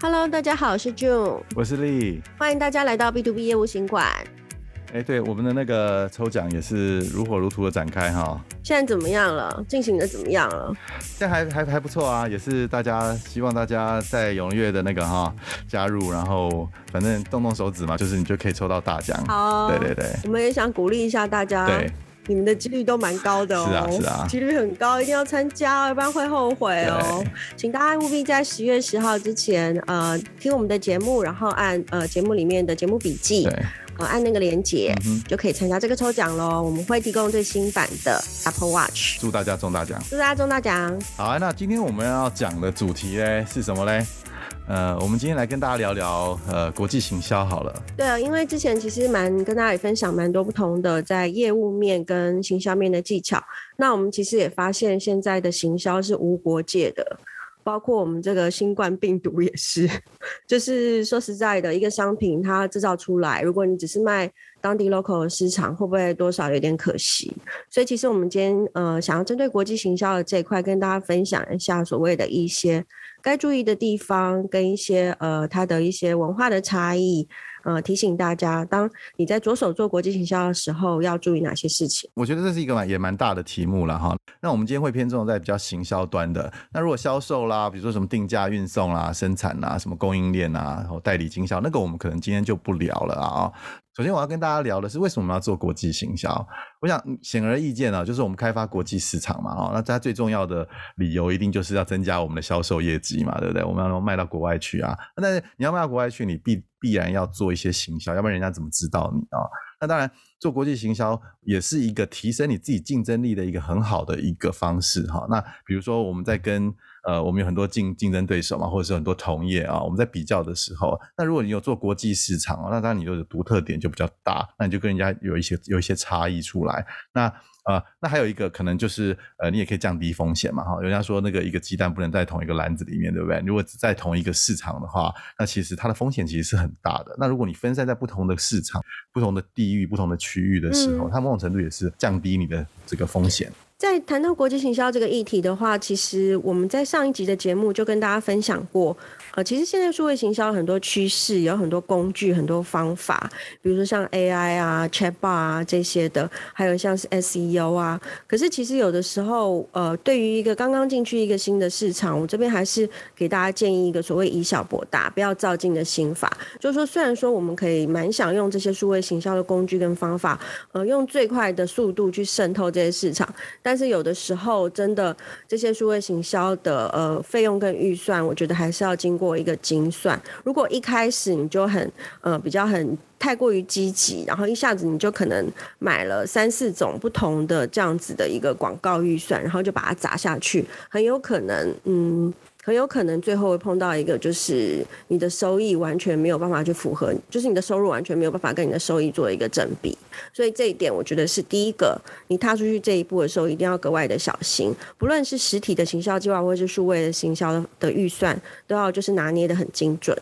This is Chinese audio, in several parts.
Hello，大家好，我是 June，我是 Lee，欢迎大家来到 B to B 业务行馆。哎，对，我们的那个抽奖也是如火如荼的展开哈。现在怎么样了？进行的怎么样了？现在还还还不错啊，也是大家希望大家在踊跃的那个哈加入，然后反正动动手指嘛，就是你就可以抽到大奖。好，对对对，我们也想鼓励一下大家。对。你们的几率都蛮高的哦，是啊是啊，几率很高，一定要参加，要不然会后悔哦。请大家务必在十月十号之前，呃，听我们的节目，然后按呃节目里面的节目笔记，呃，按那个连结，嗯，就可以参加这个抽奖喽。我们会提供最新版的 Apple Watch，祝大家中大奖，祝大家中大奖。好啊，那今天我们要讲的主题呢是什么嘞？呃，我们今天来跟大家聊聊呃国际行销好了。对啊，因为之前其实蛮跟大家也分享蛮多不同的在业务面跟行销面的技巧。那我们其实也发现现在的行销是无国界的，包括我们这个新冠病毒也是。就是说实在的，一个商品它制造出来，如果你只是卖当地 local 的市场，会不会多少有点可惜？所以其实我们今天呃想要针对国际行销的这一块，跟大家分享一下所谓的一些。该注意的地方跟一些呃，它的一些文化的差异，呃，提醒大家，当你在着手做国际行销的时候，要注意哪些事情？我觉得这是一个蛮也蛮大的题目了哈。那我们今天会偏重在比较行销端的。那如果销售啦，比如说什么定价、运送啦、生产啦、什么供应链啊，然后代理经销，那个我们可能今天就不聊了啊。首先我要跟大家聊的是，为什么我们要做国际行销？我想显而易见啊，就是我们开发国际市场嘛，哦，那它最重要的理由一定就是要增加我们的销售业绩嘛，对不对？我们要卖到国外去啊。但是你要卖到国外去，你必必然要做一些行销，要不然人家怎么知道你啊？那当然，做国际行销也是一个提升你自己竞争力的一个很好的一个方式哈。那比如说我们在跟呃，我们有很多竞竞争对手嘛，或者是很多同业啊，我们在比较的时候，那如果你有做国际市场，那当然你的独特点就比较大，那你就跟人家有一些有一些差异出来。那呃，那还有一个可能就是呃，你也可以降低风险嘛，哈。人家说那个一个鸡蛋不能在同一个篮子里面，对不对？如果只在同一个市场的话，那其实它的风险其实是很大的。那如果你分散在不同的市场、不同的地域、不同的区域的时候，嗯，它某种程度也是降低你的这个风险。在谈到国际行销这个议题的话，其实我们在上一集的节目就跟大家分享过。呃，其实现在数位行销很多趋势，有很多工具，很多方法，比如说像 AI 啊、Chatbot 啊这些的，还有像是 SEO 啊。可是其实有的时候，呃，对于一个刚刚进去一个新的市场，我这边还是给大家建议一个所谓以小博大，不要照进的心法。就是说，虽然说我们可以蛮想用这些数位行销的工具跟方法，呃，用最快的速度去渗透这些市场，但是有的时候真的这些数位行销的呃费用跟预算，我觉得还是要经过。做一个精算，如果一开始你就很呃比较很太过于积极，然后一下子你就可能买了三四种不同的这样子的一个广告预算，然后就把它砸下去，很有可能嗯。很有可能最后会碰到一个，就是你的收益完全没有办法去符合，就是你的收入完全没有办法跟你的收益做一个正比。所以这一点，我觉得是第一个，你踏出去这一步的时候，一定要格外的小心。不论是实体的行销计划，或是数位的行销的预算，都要就是拿捏的很精准。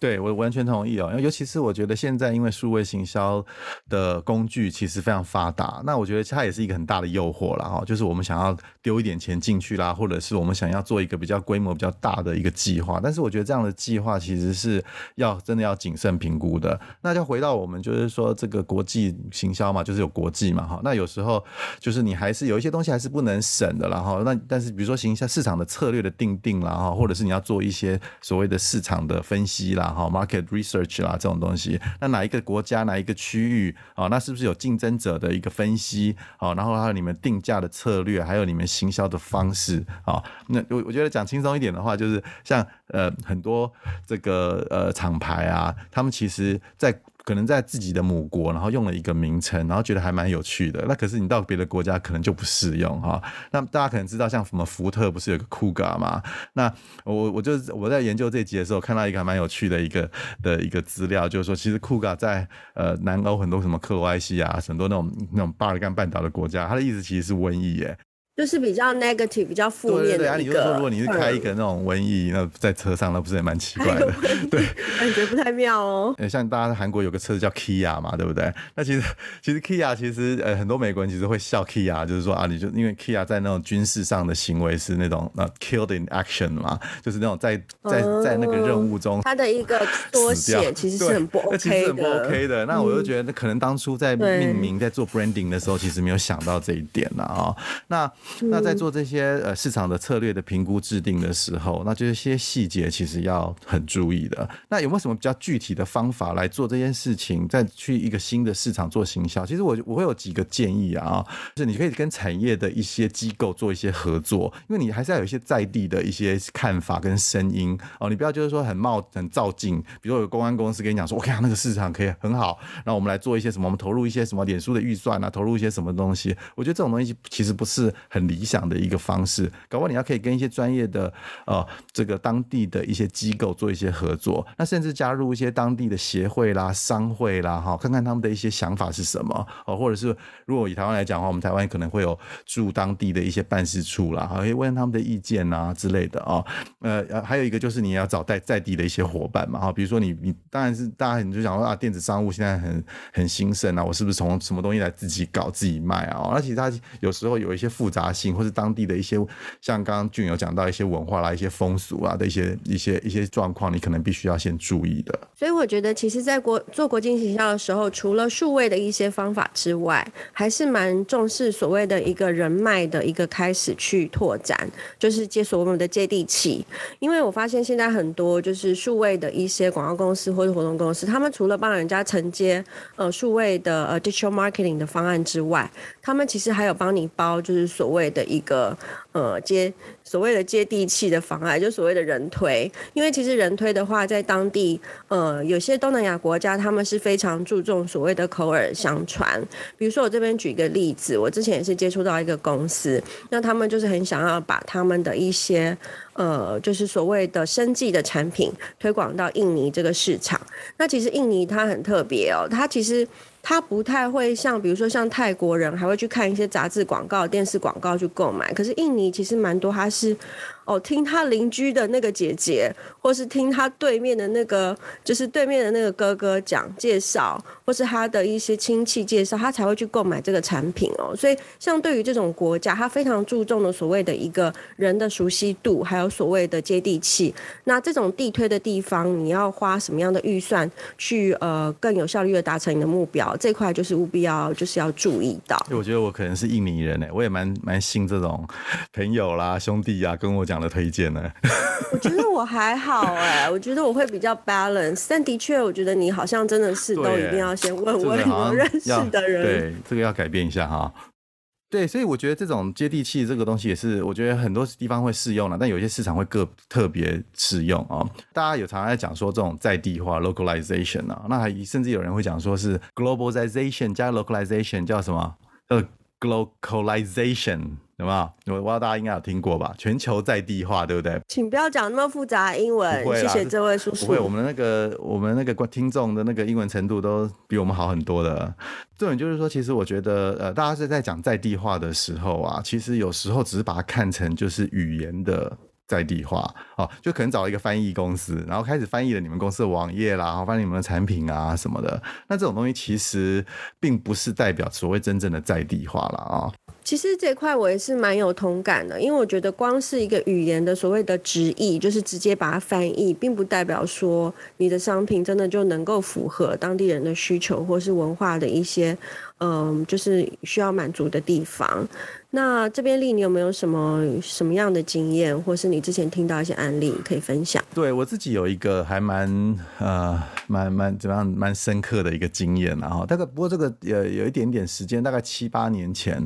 对，我完全同意哦，因为尤其是我觉得现在因为数位行销的工具其实非常发达，那我觉得它也是一个很大的诱惑了哈，就是我们想要丢一点钱进去啦，或者是我们想要做一个比较规模比较大的一个计划，但是我觉得这样的计划其实是要真的要谨慎评估的。那就回到我们就是说这个国际行销嘛，就是有国际嘛哈，那有时候就是你还是有一些东西还是不能省的然后那但是比如说行销市场的策略的定定啦哈，或者是你要做一些所谓的市场的分析啦。好，market research 啦，这种东西，那哪一个国家，哪一个区域啊？那是不是有竞争者的一个分析？好，然后还有你们定价的策略，还有你们行销的方式啊？那我我觉得讲轻松一点的话，就是像呃很多这个呃厂牌啊，他们其实在。可能在自己的母国，然后用了一个名称，然后觉得还蛮有趣的。那可是你到别的国家可能就不适用哈。那大家可能知道，像什么福特不是有个 Kuga 吗？那我我就我在研究这集的时候，看到一个还蛮有趣的一个的一个资料，就是说其实 Kuga 在呃南欧很多什么克罗埃西亚，很多那种那种巴尔干半岛的国家，它的意思其实是瘟疫耶。就是比较 negative、比较负面的一个。对啊，你就说，如果你是开一个那种瘟疫，那在车上，那不是也蛮奇怪的？对，感觉不太妙哦。像大家韩国有个车子叫 Kia 嘛，对不对？那其实其实 Kia 其实呃很多美国人其实会笑 Kia，就是说啊，你就因为 Kia 在那种军事上的行为是那种呃 killed in action 嘛，就是那种在在在那个任务中，他的一个缩写其实是很不 OK 的。其实很不 OK 的。那我就觉得，那可能当初在命名在做 branding 的时候，其实没有想到这一点了啊。那那在做这些呃市场的策略的评估制定的时候，那这些细节其实要很注意的。那有没有什么比较具体的方法来做这件事情？再去一个新的市场做行销，其实我我会有几个建议啊，就是你可以跟产业的一些机构做一些合作，因为你还是要有一些在地的一些看法跟声音哦。你不要就是说很冒很照进，比如说有公关公司跟你讲说，我看那个市场可以很好，那我们来做一些什么，我们投入一些什么脸书的预算啊，投入一些什么东西。我觉得这种东西其实不是很很理想的一个方式，搞不好你要可以跟一些专业的呃这个当地的一些机构做一些合作，那甚至加入一些当地的协会啦、商会啦，哈，看看他们的一些想法是什么哦，或者是如果以台湾来讲的话，我们台湾可能会有驻当地的一些办事处啦，可以问他们的意见啊之类的啊，呃，还有一个就是你要找在在地的一些伙伴嘛，哈，比如说你你当然是大家你就想说啊，电子商务现在很很兴盛啊，我是不是从什么东西来自己搞自己卖啊？那其实它有时候有一些复杂性，或是当地的一些像刚刚俊有讲到一些文化啦、一些风俗啊的一些一些一些状况，你可能必须要先注意的。所以我觉得，其实，在国做国际行销的时候，除了数位的一些方法之外，还是蛮重视所谓的一个人脉的一个开始去拓展，就是接所谓的接地气。因为我发现现在很多就是数位的一些广告公司或者活动公司，他们除了帮人家承接呃数位的呃 digital marketing 的方案之外，他们其实还有帮你包，就是所所谓的一个呃接所谓的接地气的方案，就所谓的人推。因为其实人推的话，在当地呃有些东南亚国家，他们是非常注重所谓的口耳相传。比如说我这边举一个例子，我之前也是接触到一个公司，那他们就是很想要把他们的一些呃就是所谓的生计的产品推广到印尼这个市场。那其实印尼它很特别哦，它其实。他不太会像，比如说像泰国人，还会去看一些杂志广告、电视广告去购买。可是印尼其实蛮多，他是。哦，听他邻居的那个姐姐，或是听他对面的那个，就是对面的那个哥哥讲介绍，或是他的一些亲戚介绍，他才会去购买这个产品哦。所以，像对于这种国家，他非常注重的所谓的一个人的熟悉度，还有所谓的接地气。那这种地推的地方，你要花什么样的预算去呃更有效率的达成你的目标？这块就是务必要就是要注意到。我觉得我可能是印尼人哎，我也蛮蛮信这种朋友啦、兄弟啊跟我讲。的推荐呢？我觉得我还好哎，我觉得我会比较 balance，但的确，我觉得你好像真的是都一定要先问问你认识的人。对，这个要改变一下哈。对，所以我觉得这种接地气这个东西也是，我觉得很多地方会适用了，但有些市场会个特别适用啊。大家有常常在讲说这种在地化 localization 啊，那还甚至有人会讲说是 globalization 加 localization 叫什么？呃 globalization。有没有？我不知道大家应该有听过吧？全球在地化，对不对？请不要讲那么复杂的英文，谢谢这位叔叔。不会，我们那个我们那个听众的那个英文程度都比我们好很多的。重点就是说，其实我觉得，呃，大家是在讲在地化的时候啊，其实有时候只是把它看成就是语言的在地化哦，就可能找一个翻译公司，然后开始翻译了你们公司的网页啦，然后翻译你们的产品啊什么的。那这种东西其实并不是代表所谓真正的在地化了啊。其实这块我也是蛮有同感的，因为我觉得光是一个语言的所谓的直译，就是直接把它翻译，并不代表说你的商品真的就能够符合当地人的需求或是文化的一些，嗯，就是需要满足的地方。那这边丽，你有没有什么什么样的经验，或是你之前听到一些案例可以分享？对，我自己有一个还蛮呃蛮蛮怎么样蛮深刻的一个经验，然后大概不过这个有有一点点时间，大概七八年前，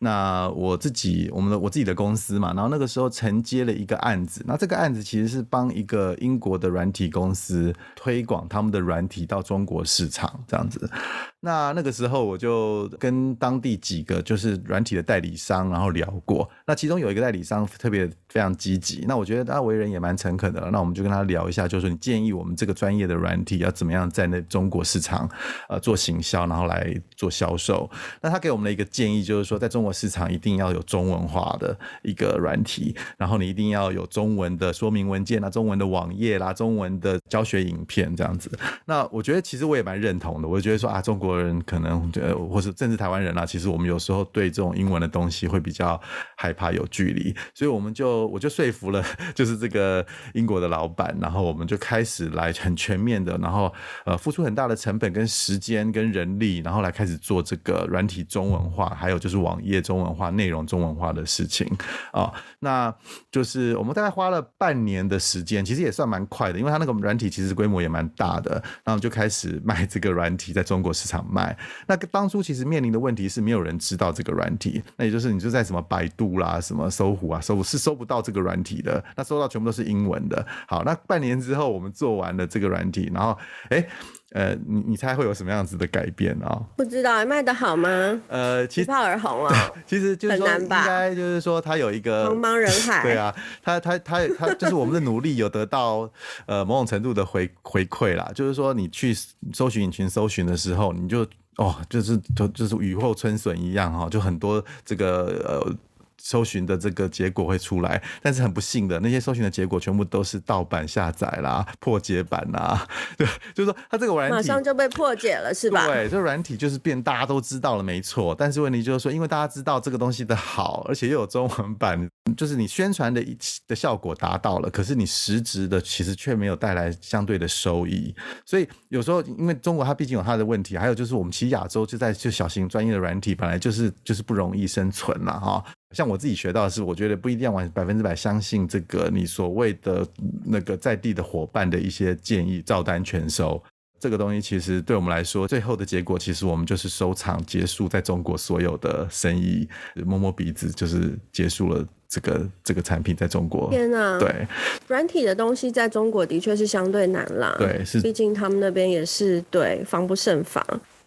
那我自己我们的我自己的公司嘛，然后那个时候承接了一个案子，那这个案子其实是帮一个英国的软体公司推广他们的软体到中国市场这样子。那那个时候我就就跟当地几个就是软体的代理商，然后聊过。那其中有一个代理商特别非常积极，那我觉得他为人也蛮诚恳的。那我们就跟他聊一下，就是你建议我们这个专业的软体要怎么样在那中国市场呃做行销，然后来做。销售。那他给我们的一个建议就是说，在中国市场一定要有中文化的一个软体，然后你一定要有中文的说明文件啊，中文的网页啦，中文的教学影片这样子。那我觉得其实我也蛮认同的，我觉得说啊，中国人可能呃，或是甚至台湾人啊，其实我们有时候对这种英文的东西会比较害怕有距离，所以我们就我就说服了，就是这个英国的老板，然后我们就开始来很全面的，然后呃付出很大的成本跟时间跟人力，然后来开始做这个软体中文化，还有就是网页中文化、内容中文化的事情啊。那就是我们大概花了半年的时间，其实也算蛮快的，因为它那个软体其实规模也蛮大的，然后就开始卖这个软体在中国市场卖。那当其实面临的问题是没有人知道这个软体，那也就是你就在什么百度啦、什么搜狐啊搜是搜不到这个软体的，那搜到全部都是英文的。好，那半年之后我们做完了这个软体，然后哎。呃，你你猜会有什么样子的改变啊？不知道，卖得好吗？呃，其实一炮而红啊，其实就是说，应该就是说，它有一个茫茫人海。对啊，他他他他就是我们的努力有得到呃某种程度的回回馈啦。就是说，你去搜寻引擎搜寻的时候，你就哦，就是就就是雨后春笋一样哈，就很多这个呃。搜寻的这个结果会出来，但是很不幸的，那些搜寻的结果全部都是盗版下载啦、破解版啦，对，就是说它这个软体马上就被破解了，是吧？对，这个软体就是变大家都知道了，没错。但是问题就是说，因为大家知道这个东西的好，而且又有中文版，就是你宣传的一的效果达到了，可是你实质的其实却没有带来相对的收益。所以有时候，因为中国它毕竟有它的问题，还有就是我们其实亚洲就在就小型专业的软体本来就是就是不容易生存了哈。像我自己学到的是，我觉得不一定要完百分之百相信这个你所谓的那个在地的伙伴的一些建议，照单全收。这个东西其实对我们来说，最后的结果其实我们就是收场结束在中国所有的生意，摸摸鼻子就是结束了这个这个产品在中国。天哪！对，软体的东西在中国的确是相对难啦。对，是，毕竟他们那边也是对防不胜防。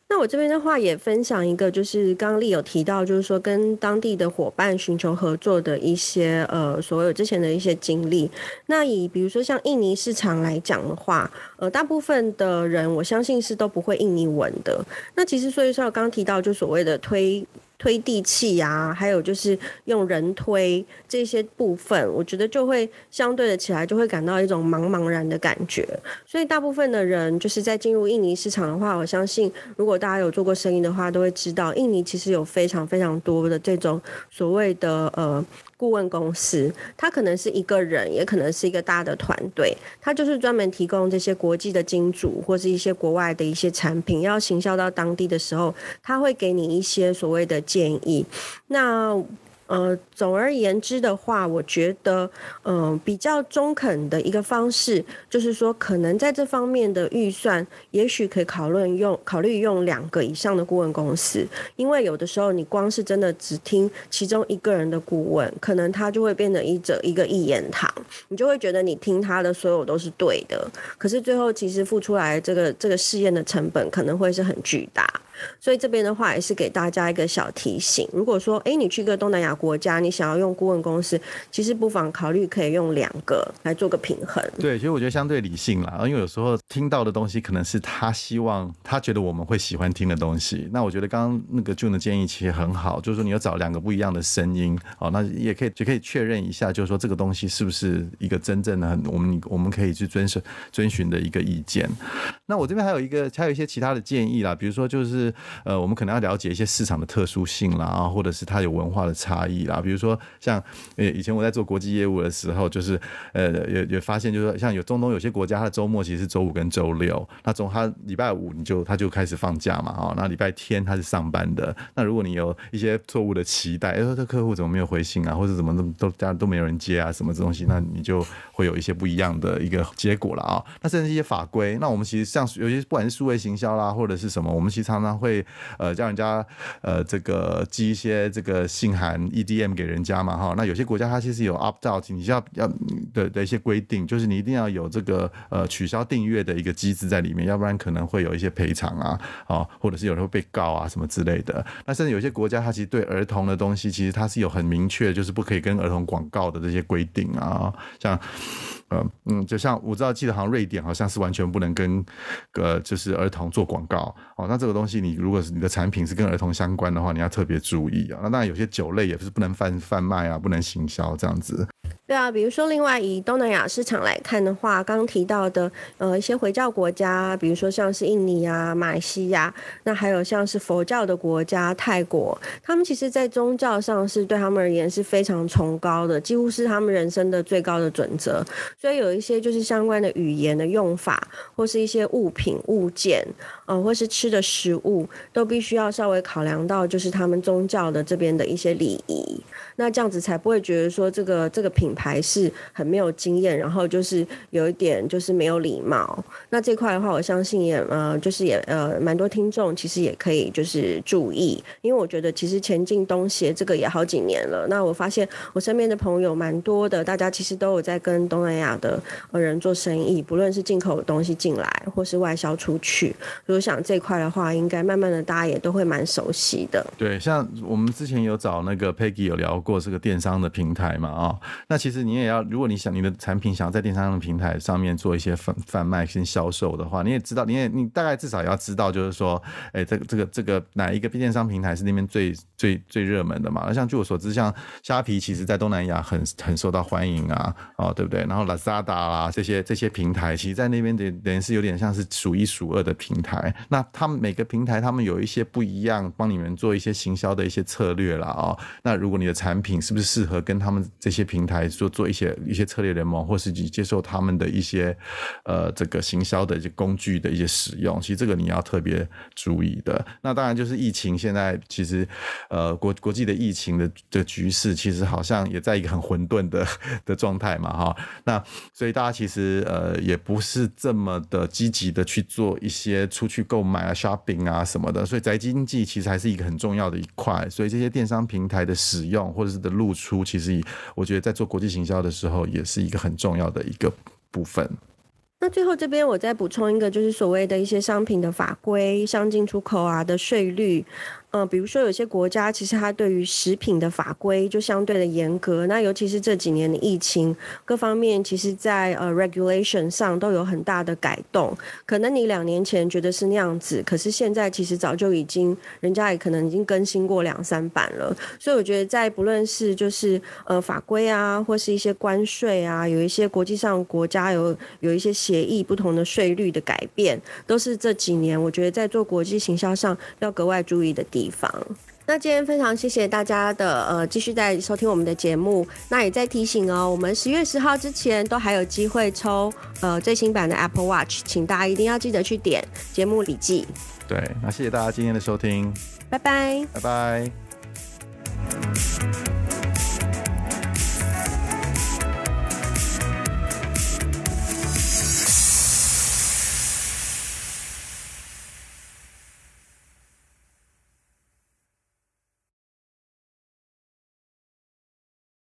那我这边的话也分享一个，就是刚丽有提到，就是说跟当地的伙伴寻求合作的一些呃，所有之前的一些经历。那以比如说像印尼市场来讲的话，呃，大部分的人我相信是都不会印尼文的。那其实所以说我刚刚提到，就所谓的推。推地气啊，还有就是用人推这些部分，我觉得就会相对的起来，就会感到一种茫茫然的感觉。所以大部分的人就是在进入印尼市场的话，我相信如果大家有做过生意的话，都会知道印尼其实有非常非常多的这种所谓的呃。顾问公司，他可能是一个人，也可能是一个大的团队，他就是专门提供这些国际的金主或是一些国外的一些产品，要行销到当地的时候，他会给你一些所谓的建议。那呃，总而言之的话，我觉得，嗯、呃，比较中肯的一个方式，就是说，可能在这方面的预算，也许可以考虑用考虑用两个以上的顾问公司，因为有的时候你光是真的只听其中一个人的顾问，可能他就会变成一者一个一言堂，你就会觉得你听他的所有都是对的，可是最后其实付出来这个这个试验的成本可能会是很巨大。所以这边的话也是给大家一个小提醒，如果说，哎，你去一个东南亚国家，你想要用顾问公司，其实不妨考虑可以用两个来做个平衡。对，其实我觉得相对理性啦，因为有时候听到的东西可能是他希望他觉得我们会喜欢听的东西。那我觉得刚刚那个 June 的建议其实很好，就是说你要找两个不一样的声音，哦，那也可以就可以确认一下，就是说这个东西是不是一个真正的我们我们可以去遵守遵循的一个意见。那我这边还有一个还有一些其他的建议啦，比如说就是。呃，我们可能要了解一些市场的特殊性啦，或者是它有文化的差异啦。比如说，像呃，以前我在做国际业务的时候，就是呃，也也发现，就是说，像有中东有些国家，它的周末其实是周五跟周六，那从它礼拜五你就它就开始放假嘛，哦，那礼拜天它是上班的。那如果你有一些错误的期待，哎，说这客户怎么没有回信啊，或者怎么都都都没有人接啊，什么这东西，那你就会有一些不一样的一个结果了啊。那甚至一些法规，那我们其实像有些不管是数位行销啦，或者是什么，我们其实常常会。呃，叫人家呃，这个寄一些这个信函 EDM 给人家嘛，哈。那有些国家它其实有 opt out，你要要的的一些规定，就是你一定要有这个呃取消订阅的一个机制在里面，要不然可能会有一些赔偿啊，哦，或者是有人会被告啊什么之类的。那甚至有些国家它其实对儿童的东西，其实它是有很明确，就是不可以跟儿童广告的这些规定啊，像。呃嗯，就像我知道记得好像瑞典好像是完全不能跟呃就是儿童做广告哦，那这个东西你如果是你的产品是跟儿童相关的话，你要特别注意啊。那当然有些酒类也是不能贩贩卖啊，不能行销这样子。对啊，比如说，另外以东南亚市场来看的话，刚提到的呃一些回教国家，比如说像是印尼啊、马来西亚，那还有像是佛教的国家泰国，他们其实在宗教上是对他们而言是非常崇高的，几乎是他们人生的最高的准则。所以有一些就是相关的语言的用法，或是一些物品物件，呃，或是吃的食物，都必须要稍微考量到就是他们宗教的这边的一些礼仪。那这样子才不会觉得说这个这个品牌是很没有经验，然后就是有一点就是没有礼貌。那这块的话，我相信也呃就是也呃蛮多听众其实也可以就是注意，因为我觉得其实前进东协这个也好几年了。那我发现我身边的朋友蛮多的，大家其实都有在跟东南亚的呃人做生意，不论是进口的东西进来，或是外销出去。如果想这块的话，应该慢慢的大家也都会蛮熟悉的。对，像我们之前有找那个 Peggy 有聊过。这个电商的平台嘛，啊、那其实你也要，如果你想你的产品想要在电商的平台上面做一些贩贩卖跟销售的话，你也知道，你也你大概至少也要知道，就是说，哎，这个这个这个哪一个电商平台是那边最最最热门的嘛？那像据我所知，像虾皮，其实在东南亚很很受到欢迎啊，哦，对不对？然后 Lazada 啦这些这些平台，其实在那边等等于是有点像是数一数二的平台。那他们每个平台他们有一些不一样，帮你们做一些行销的一些策略啦。哦。那如果你的产品是不是适合跟他们这些平台做做一些一些策略联盟，或是你接受他们的一些呃这个行销的一些工具的一些使用？其实这个你要特别注意的。那当然就是疫情现在其实呃国国际的疫情的的局势，其实好像也在一个很混沌的的状态嘛哈。那所以大家其实呃也不是这么的积极的去做一些出去购买啊、shopping 啊什么的。所以宅经济其实还是一个很重要的一块。所以这些电商平台的使用或者是的露出，其实我觉得在做国际行销的时候，也是一个很重要的一个部分。那最后这边我再补充一个，就是所谓的一些商品的法规，像进出口啊的税率。嗯、比如说有些国家其实它对于食品的法规就相对的严格，那尤其是这几年的疫情，各方面其实在呃 regulation 上都有很大的改动。可能你两年前觉得是那样子，可是现在其实早就已经人家也可能已经更新过两三版了。所以我觉得在不论是就是呃法规啊，或是一些关税啊，有一些国际上国家有有一些协议，不同的税率的改变，都是这几年我觉得在做国际行销上要格外注意的地。那今天非常谢谢大家的呃继续在收听我们的节目，那也在提醒哦，我们十月十号之前都还有机会抽呃最新版的 Apple Watch，请大家一定要记得去点节目笔记。对，那谢谢大家今天的收听，拜拜，拜拜。